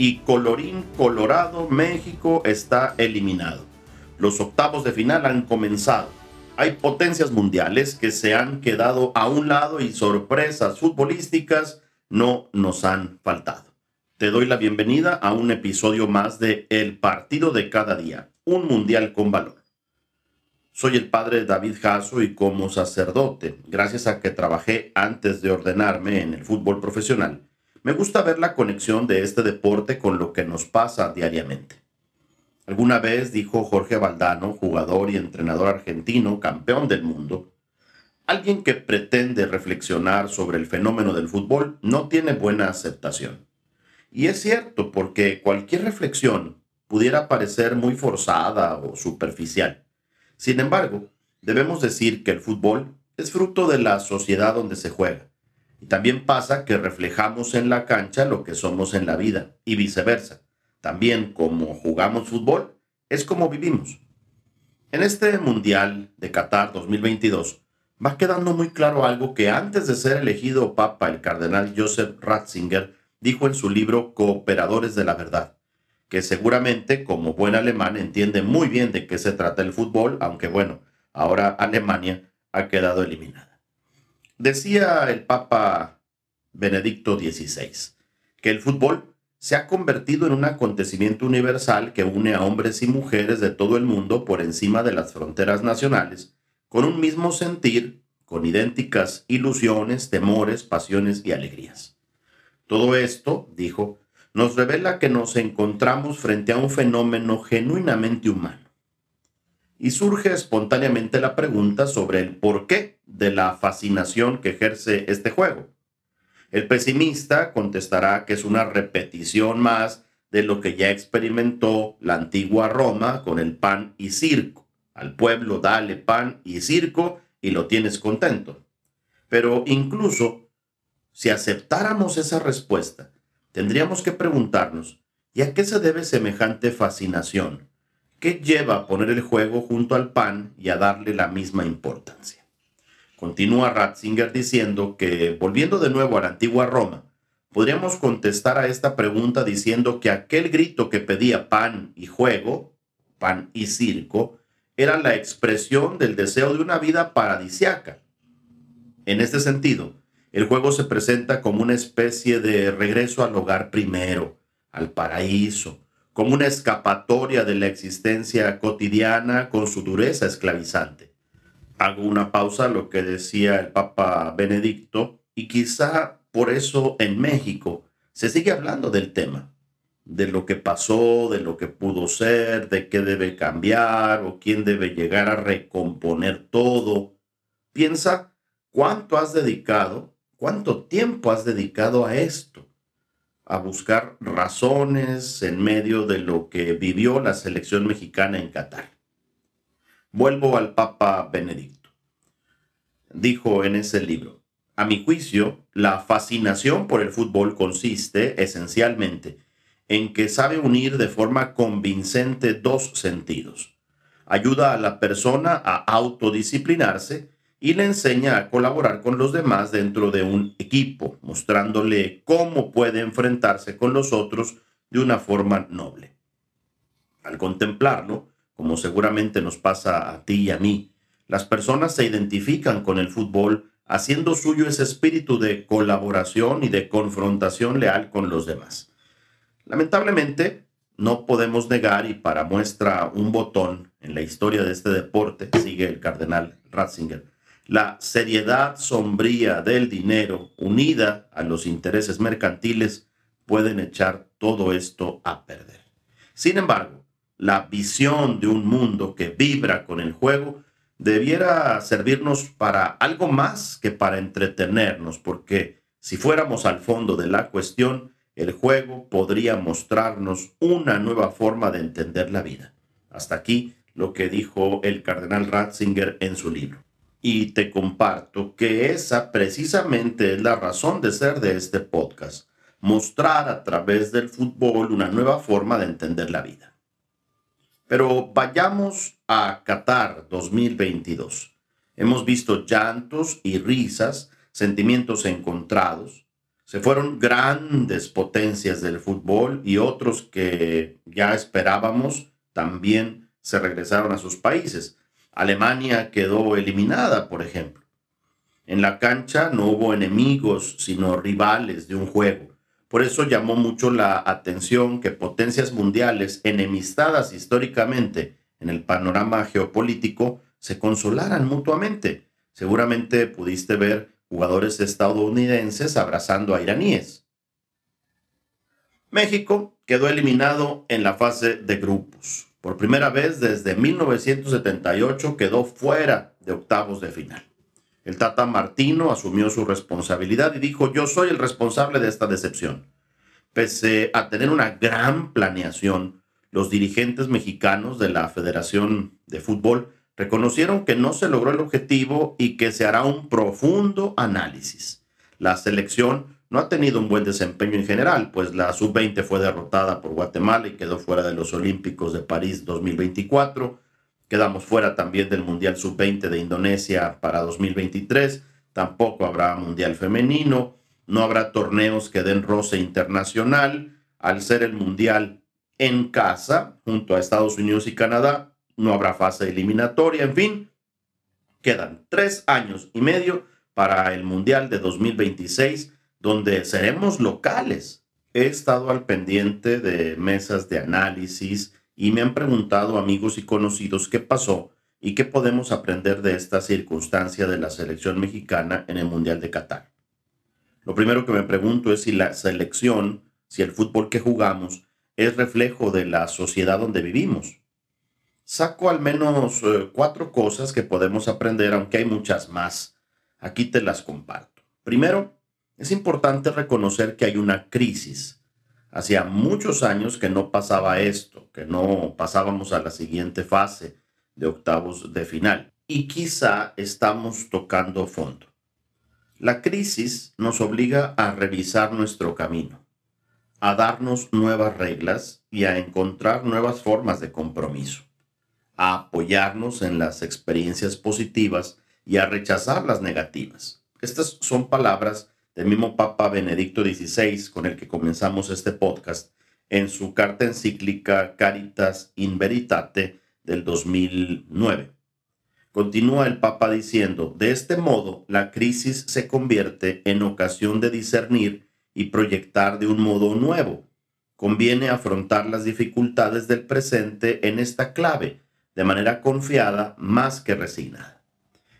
y colorín colorado, México está eliminado. Los octavos de final han comenzado. Hay potencias mundiales que se han quedado a un lado y sorpresas futbolísticas no nos han faltado. Te doy la bienvenida a un episodio más de El Partido de Cada Día, un mundial con valor. Soy el padre David Jasso y como sacerdote, gracias a que trabajé antes de ordenarme en el fútbol profesional, me gusta ver la conexión de este deporte con lo que nos pasa diariamente. Alguna vez dijo Jorge Valdano, jugador y entrenador argentino, campeón del mundo, alguien que pretende reflexionar sobre el fenómeno del fútbol no tiene buena aceptación. Y es cierto, porque cualquier reflexión pudiera parecer muy forzada o superficial. Sin embargo, debemos decir que el fútbol es fruto de la sociedad donde se juega y también pasa que reflejamos en la cancha lo que somos en la vida y viceversa. También como jugamos fútbol, es como vivimos. En este Mundial de Qatar 2022 va quedando muy claro algo que antes de ser elegido papa el cardenal Joseph Ratzinger dijo en su libro Cooperadores de la Verdad, que seguramente como buen alemán entiende muy bien de qué se trata el fútbol, aunque bueno, ahora Alemania ha quedado eliminada. Decía el Papa Benedicto XVI que el fútbol se ha convertido en un acontecimiento universal que une a hombres y mujeres de todo el mundo por encima de las fronteras nacionales, con un mismo sentir, con idénticas ilusiones, temores, pasiones y alegrías. Todo esto, dijo, nos revela que nos encontramos frente a un fenómeno genuinamente humano y surge espontáneamente la pregunta sobre el porqué de la fascinación que ejerce este juego. El pesimista contestará que es una repetición más de lo que ya experimentó la antigua Roma con el pan y circo. Al pueblo dale pan y circo y lo tienes contento. Pero incluso si aceptáramos esa respuesta, tendríamos que preguntarnos, ¿y a qué se debe semejante fascinación? ¿Qué lleva a poner el juego junto al pan y a darle la misma importancia? Continúa Ratzinger diciendo que, volviendo de nuevo a la antigua Roma, podríamos contestar a esta pregunta diciendo que aquel grito que pedía pan y juego, pan y circo, era la expresión del deseo de una vida paradisiaca. En este sentido, el juego se presenta como una especie de regreso al hogar primero, al paraíso, como una escapatoria de la existencia cotidiana con su dureza esclavizante. Hago una pausa a lo que decía el Papa Benedicto y quizá por eso en México se sigue hablando del tema, de lo que pasó, de lo que pudo ser, de qué debe cambiar o quién debe llegar a recomponer todo. Piensa cuánto has dedicado, cuánto tiempo has dedicado a esto a buscar razones en medio de lo que vivió la selección mexicana en Qatar. Vuelvo al Papa Benedicto. Dijo en ese libro, a mi juicio, la fascinación por el fútbol consiste esencialmente en que sabe unir de forma convincente dos sentidos. Ayuda a la persona a autodisciplinarse y le enseña a colaborar con los demás dentro de un equipo, mostrándole cómo puede enfrentarse con los otros de una forma noble. Al contemplarlo, como seguramente nos pasa a ti y a mí, las personas se identifican con el fútbol haciendo suyo ese espíritu de colaboración y de confrontación leal con los demás. Lamentablemente, no podemos negar, y para muestra un botón en la historia de este deporte, sigue el cardenal Ratzinger, la seriedad sombría del dinero unida a los intereses mercantiles pueden echar todo esto a perder. Sin embargo, la visión de un mundo que vibra con el juego debiera servirnos para algo más que para entretenernos, porque si fuéramos al fondo de la cuestión, el juego podría mostrarnos una nueva forma de entender la vida. Hasta aquí lo que dijo el cardenal Ratzinger en su libro y te comparto que esa precisamente es la razón de ser de este podcast, mostrar a través del fútbol una nueva forma de entender la vida. Pero vayamos a Qatar 2022. Hemos visto llantos y risas, sentimientos encontrados. Se fueron grandes potencias del fútbol y otros que ya esperábamos también se regresaron a sus países. Alemania quedó eliminada, por ejemplo. En la cancha no hubo enemigos, sino rivales de un juego. Por eso llamó mucho la atención que potencias mundiales enemistadas históricamente en el panorama geopolítico se consolaran mutuamente. Seguramente pudiste ver jugadores estadounidenses abrazando a iraníes. México quedó eliminado en la fase de grupos. Por primera vez desde 1978 quedó fuera de octavos de final. El Tata Martino asumió su responsabilidad y dijo, yo soy el responsable de esta decepción. Pese a tener una gran planeación, los dirigentes mexicanos de la Federación de Fútbol reconocieron que no se logró el objetivo y que se hará un profundo análisis. La selección no ha tenido un buen desempeño en general, pues la sub-20 fue derrotada por Guatemala y quedó fuera de los Olímpicos de París 2024. Quedamos fuera también del Mundial sub-20 de Indonesia para 2023. Tampoco habrá Mundial femenino. No habrá torneos que den roce internacional. Al ser el Mundial en casa, junto a Estados Unidos y Canadá, no habrá fase eliminatoria. En fin, quedan tres años y medio para el Mundial de 2026 donde seremos locales. He estado al pendiente de mesas de análisis y me han preguntado amigos y conocidos qué pasó y qué podemos aprender de esta circunstancia de la selección mexicana en el Mundial de Qatar. Lo primero que me pregunto es si la selección, si el fútbol que jugamos es reflejo de la sociedad donde vivimos. Saco al menos eh, cuatro cosas que podemos aprender, aunque hay muchas más. Aquí te las comparto. Primero, es importante reconocer que hay una crisis. Hacía muchos años que no pasaba esto, que no pasábamos a la siguiente fase de octavos de final. Y quizá estamos tocando fondo. La crisis nos obliga a revisar nuestro camino, a darnos nuevas reglas y a encontrar nuevas formas de compromiso, a apoyarnos en las experiencias positivas y a rechazar las negativas. Estas son palabras del mismo Papa Benedicto XVI, con el que comenzamos este podcast, en su carta encíclica Caritas in Veritate del 2009. Continúa el Papa diciendo, de este modo la crisis se convierte en ocasión de discernir y proyectar de un modo nuevo. Conviene afrontar las dificultades del presente en esta clave, de manera confiada más que resignada.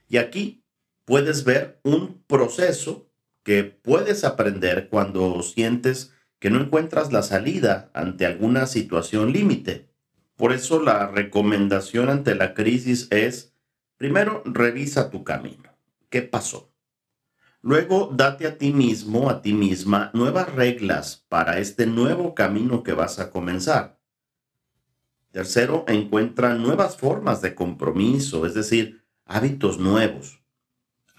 Y aquí puedes ver un proceso que puedes aprender cuando sientes que no encuentras la salida ante alguna situación límite. Por eso la recomendación ante la crisis es, primero, revisa tu camino. ¿Qué pasó? Luego, date a ti mismo, a ti misma, nuevas reglas para este nuevo camino que vas a comenzar. Tercero, encuentra nuevas formas de compromiso, es decir, hábitos nuevos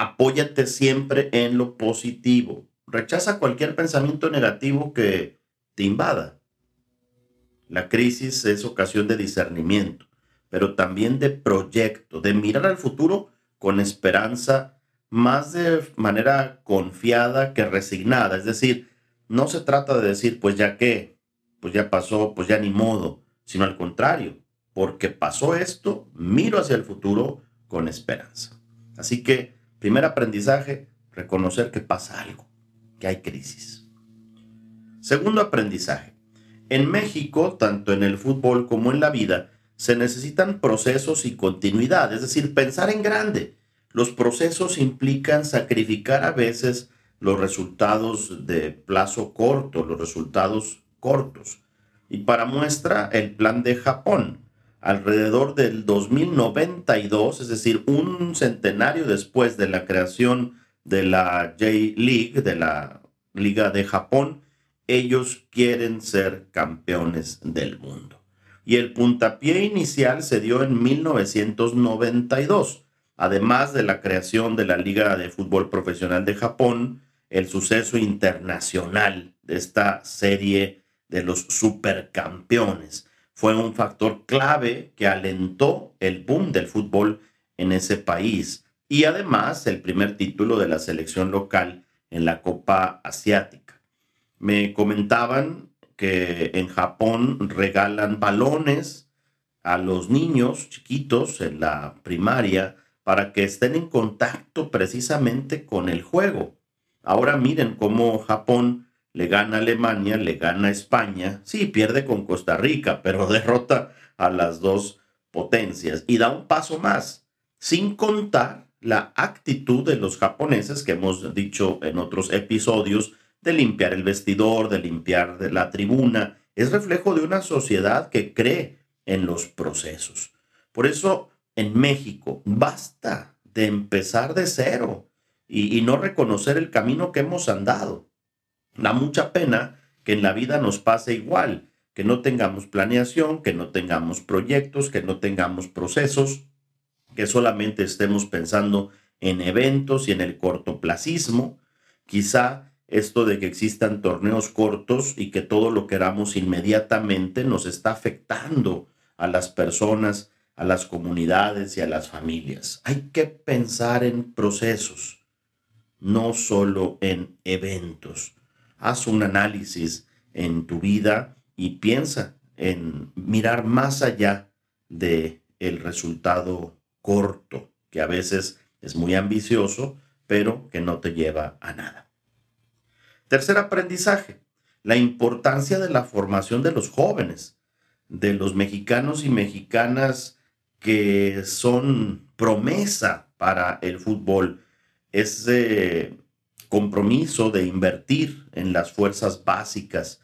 apóyate siempre en lo positivo. Rechaza cualquier pensamiento negativo que te invada. La crisis es ocasión de discernimiento, pero también de proyecto, de mirar al futuro con esperanza, más de manera confiada que resignada. Es decir, no se trata de decir, pues ya qué, pues ya pasó, pues ya ni modo, sino al contrario, porque pasó esto, miro hacia el futuro con esperanza. Así que Primer aprendizaje, reconocer que pasa algo, que hay crisis. Segundo aprendizaje, en México, tanto en el fútbol como en la vida, se necesitan procesos y continuidad, es decir, pensar en grande. Los procesos implican sacrificar a veces los resultados de plazo corto, los resultados cortos. Y para muestra, el plan de Japón, alrededor del 2092, es decir, un centenario después de la creación de la J-League, de la Liga de Japón, ellos quieren ser campeones del mundo. Y el puntapié inicial se dio en 1992. Además de la creación de la Liga de Fútbol Profesional de Japón, el suceso internacional de esta serie de los supercampeones fue un factor clave que alentó el boom del fútbol en ese país y además el primer título de la selección local en la Copa Asiática. Me comentaban que en Japón regalan balones a los niños chiquitos en la primaria para que estén en contacto precisamente con el juego. Ahora miren cómo Japón le gana Alemania, le gana España, sí, pierde con Costa Rica, pero derrota a las dos potencias y da un paso más, sin contar la actitud de los japoneses que hemos dicho en otros episodios de limpiar el vestidor, de limpiar la tribuna, es reflejo de una sociedad que cree en los procesos. Por eso en México basta de empezar de cero y no reconocer el camino que hemos andado. Da mucha pena que en la vida nos pase igual, que no tengamos planeación, que no tengamos proyectos, que no tengamos procesos, que solamente estemos pensando en eventos y en el cortoplacismo. Quizá esto de que existan torneos cortos y que todo lo queramos inmediatamente nos está afectando a las personas, a las comunidades y a las familias. Hay que pensar en procesos, no solo en eventos. Haz un análisis en tu vida y piensa en mirar más allá de el resultado corto, que a veces es muy ambicioso, pero que no te lleva a nada. Tercer aprendizaje, la importancia de la formación de los jóvenes, de los mexicanos y mexicanas que son promesa para el fútbol. Ese compromiso de invertir en las fuerzas básicas,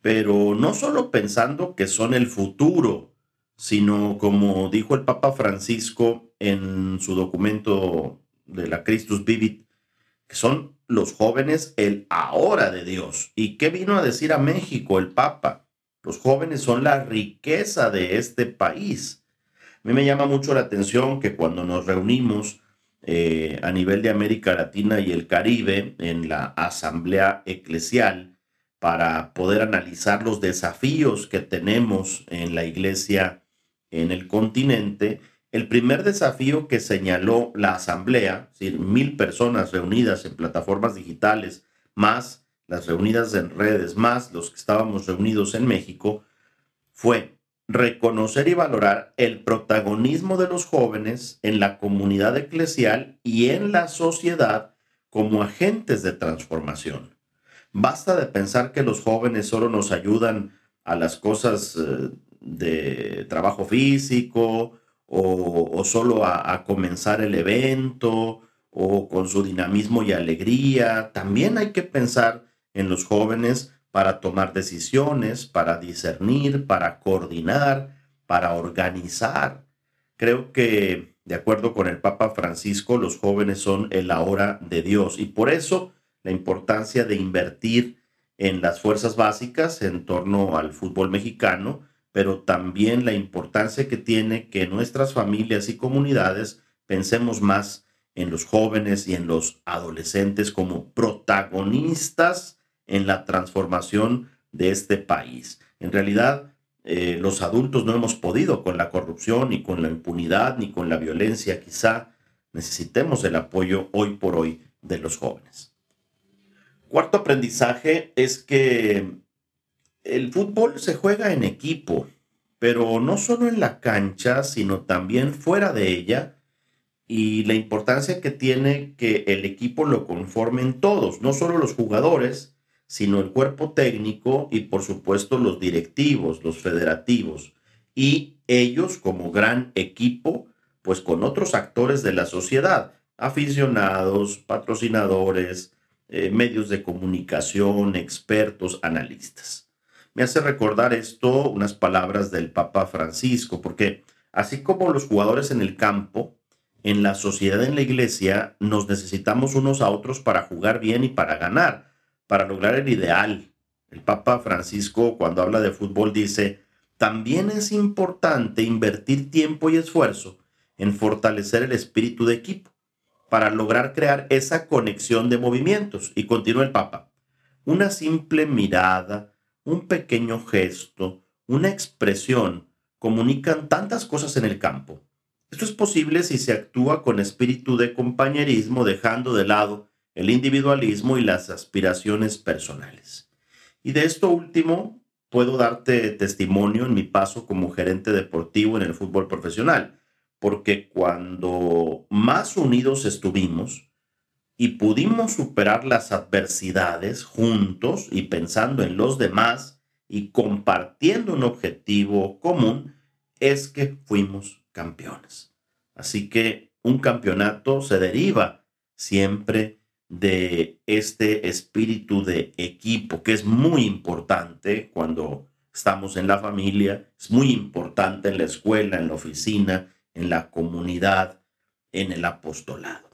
pero no solo pensando que son el futuro, sino como dijo el Papa Francisco en su documento de la Christus Vivit, que son los jóvenes el ahora de Dios. ¿Y qué vino a decir a México el Papa? Los jóvenes son la riqueza de este país. A mí me llama mucho la atención que cuando nos reunimos eh, a nivel de América Latina y el Caribe en la Asamblea Eclesial, para poder analizar los desafíos que tenemos en la iglesia en el continente, el primer desafío que señaló la asamblea, es mil personas reunidas en plataformas digitales, más las reunidas en redes, más los que estábamos reunidos en México, fue reconocer y valorar el protagonismo de los jóvenes en la comunidad eclesial y en la sociedad como agentes de transformación. Basta de pensar que los jóvenes solo nos ayudan a las cosas eh, de trabajo físico o, solo a, a, comenzar el evento o con su dinamismo y alegría. También hay que pensar en los jóvenes para tomar decisiones, para discernir, para coordinar, para organizar. Creo que, de acuerdo con el Papa Francisco, los jóvenes son el ahora de Dios y por eso la importancia de invertir en las fuerzas básicas en torno al fútbol mexicano, pero también la importancia que tiene que nuestras familias y comunidades pensemos más en los jóvenes y en los adolescentes como protagonistas en la transformación de este país. En realidad, eh, los adultos no hemos podido con la corrupción, ni con la impunidad, ni con la violencia. Quizá necesitemos el apoyo hoy por hoy de los jóvenes. Cuarto aprendizaje es que el fútbol se juega en equipo, pero no solo en la cancha, sino también fuera de ella y la importancia que tiene que el equipo lo conformen todos, no solo los jugadores, sino el cuerpo técnico y por supuesto los directivos, los federativos, y ellos como gran equipo, pues con otros actores de la sociedad, aficionados, patrocinadores, eh, medios de comunicación, expertos, analistas. Me hace recordar esto unas palabras del Papa Francisco, porque así como los jugadores en el campo, en la sociedad, en la iglesia, nos necesitamos unos a otros para jugar bien y para ganar para lograr el ideal. El Papa Francisco cuando habla de fútbol dice, también es importante invertir tiempo y esfuerzo en fortalecer el espíritu de equipo para lograr crear esa conexión de movimientos. Y continúa el Papa, una simple mirada, un pequeño gesto, una expresión comunican tantas cosas en el campo. Esto es posible si se actúa con espíritu de compañerismo, dejando de lado el individualismo y las aspiraciones personales. Y de esto último, puedo darte testimonio en mi paso como gerente deportivo en el fútbol profesional, porque cuando más unidos estuvimos y pudimos superar las adversidades juntos y pensando en los demás y compartiendo un objetivo común, es que fuimos campeones. Así que un campeonato se deriva siempre de este espíritu de equipo, que es muy importante cuando estamos en la familia, es muy importante en la escuela, en la oficina, en la comunidad, en el apostolado.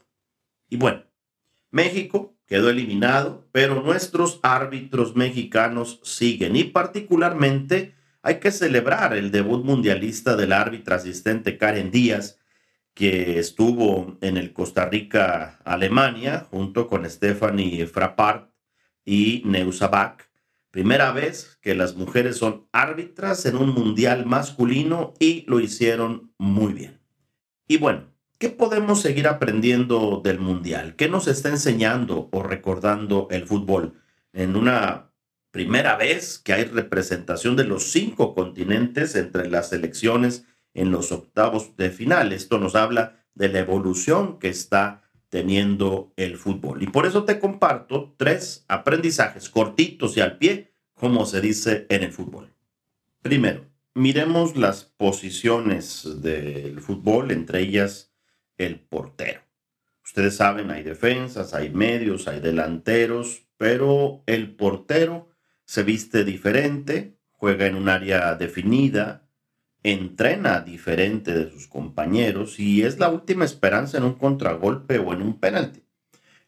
Y bueno, México quedó eliminado, pero nuestros árbitros mexicanos siguen y particularmente hay que celebrar el debut mundialista del árbitro asistente Karen Díaz, que estuvo en el Costa Rica-Alemania junto con Stephanie Frappart y Neusabak. Primera vez que las mujeres son árbitras en un mundial masculino y lo hicieron muy bien. Y bueno, ¿qué podemos seguir aprendiendo del mundial? ¿Qué nos está enseñando o recordando el fútbol? En una primera vez que hay representación de los cinco continentes entre las selecciones en los octavos de final. Esto nos habla de la evolución que está teniendo el fútbol. Y por eso te comparto tres aprendizajes cortitos y al pie, como se dice en el fútbol. Primero, miremos las posiciones del fútbol, entre ellas el portero. Ustedes saben, hay defensas, hay medios, hay delanteros, pero el portero se viste diferente, juega en un área definida, entrena diferente de sus compañeros y es la última esperanza en un contragolpe o en un penalti.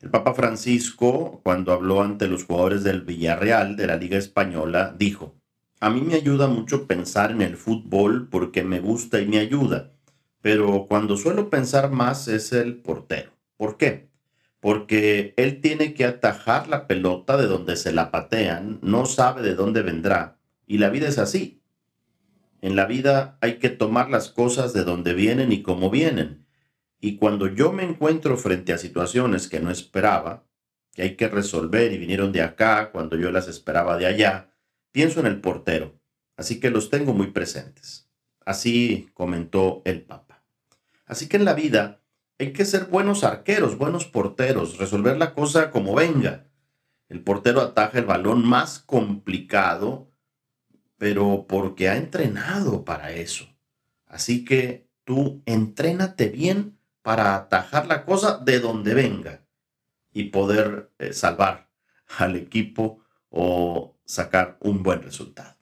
El Papa Francisco, cuando habló ante los jugadores del Villarreal de la Liga Española, dijo, a mí me ayuda mucho pensar en el fútbol porque me gusta y me ayuda, pero cuando suelo pensar más es el portero. ¿Por qué? Porque él tiene que atajar la pelota de donde se la patean, no sabe de dónde vendrá, y la vida es así en la vida hay que tomar las cosas de donde vienen y cómo vienen. Y cuando yo me encuentro frente a situaciones que no esperaba, que hay que resolver y vinieron de acá cuando yo las esperaba de allá, pienso en el portero. Así que los tengo muy presentes. Así comentó el Papa. Así que en la vida hay que ser buenos arqueros, buenos porteros, resolver la cosa como venga. El portero ataja el balón más complicado pero porque ha entrenado para eso. Así que tú entrénate bien para atajar la cosa de donde venga y poder eh, salvar al equipo o sacar un buen resultado.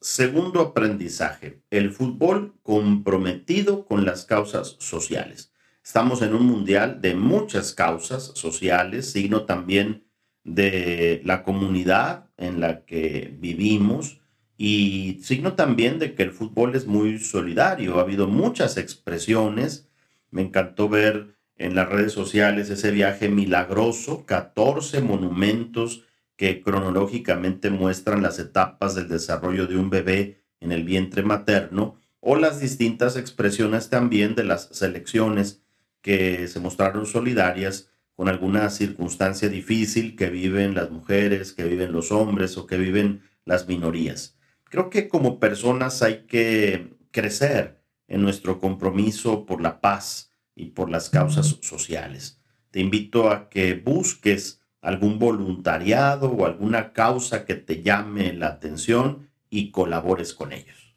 Segundo aprendizaje, el fútbol comprometido con las causas sociales. Estamos en un mundial de muchas causas sociales, signo también de la comunidad en la que vivimos y signo también de que el fútbol es muy solidario. Ha habido muchas expresiones. Me encantó ver en las redes sociales ese viaje milagroso, 14 monumentos que cronológicamente muestran las etapas del desarrollo de un bebé en el vientre materno, o las distintas expresiones también de las selecciones que se mostraron solidarias con alguna circunstancia difícil que viven las mujeres, que viven los hombres o que viven las minorías. Creo que como personas hay que crecer en nuestro compromiso por la paz y por las causas sociales. Te invito a que busques algún voluntariado o alguna causa que te llame la atención y colabores con ellos.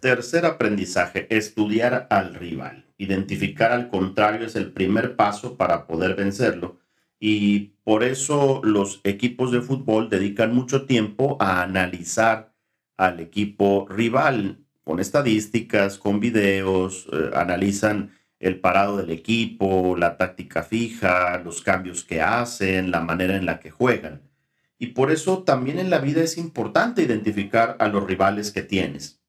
Tercer aprendizaje, estudiar al rival. Identificar al contrario es el primer paso para poder vencerlo y por eso los equipos de fútbol dedican mucho tiempo a analizar al equipo rival con estadísticas, con videos, eh, analizan el parado del equipo, la táctica fija, los cambios que hacen, la manera en la que juegan. Y por eso también en la vida es importante identificar a los rivales que tienes.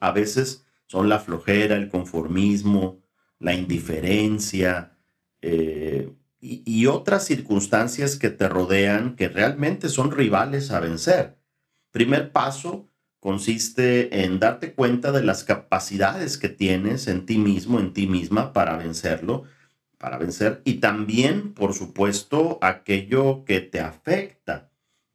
A veces son la flojera, el conformismo, la indiferencia eh, y otras circunstancias que te rodean que realmente son rivales a vencer. Primer paso, consiste en darte cuenta de las capacidades que tienes en ti mismo, en ti misma, para vencerlo, para vencer, y también, por supuesto, aquello que te afecta.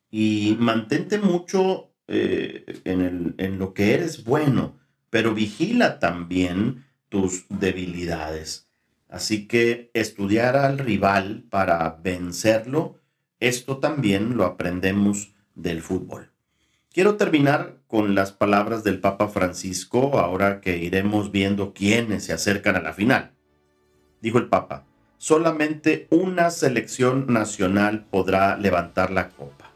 y mantente mucho eh, en, en lo que eres bueno, pero vigila también tus debilidades. Así que estudiar al rival para vencerlo, esto también lo aprendemos del fútbol. Quiero terminar con las palabras del Papa Francisco ahora que iremos viendo quiénes se acercan a la final. Dijo el Papa, solamente una selección nacional podrá levantar la copa,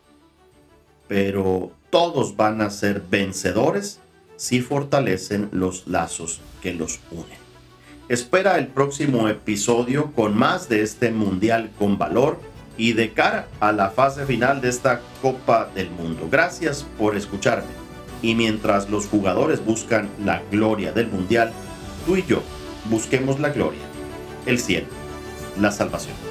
pero todos van a ser vencedores si fortalecen los lazos que los unen. Espera el próximo episodio con más de este Mundial con valor y de cara a la fase final de esta Copa del Mundo. Gracias por escucharme. Y mientras los jugadores buscan la gloria del Mundial, tú y yo busquemos la gloria, el cielo, la salvación.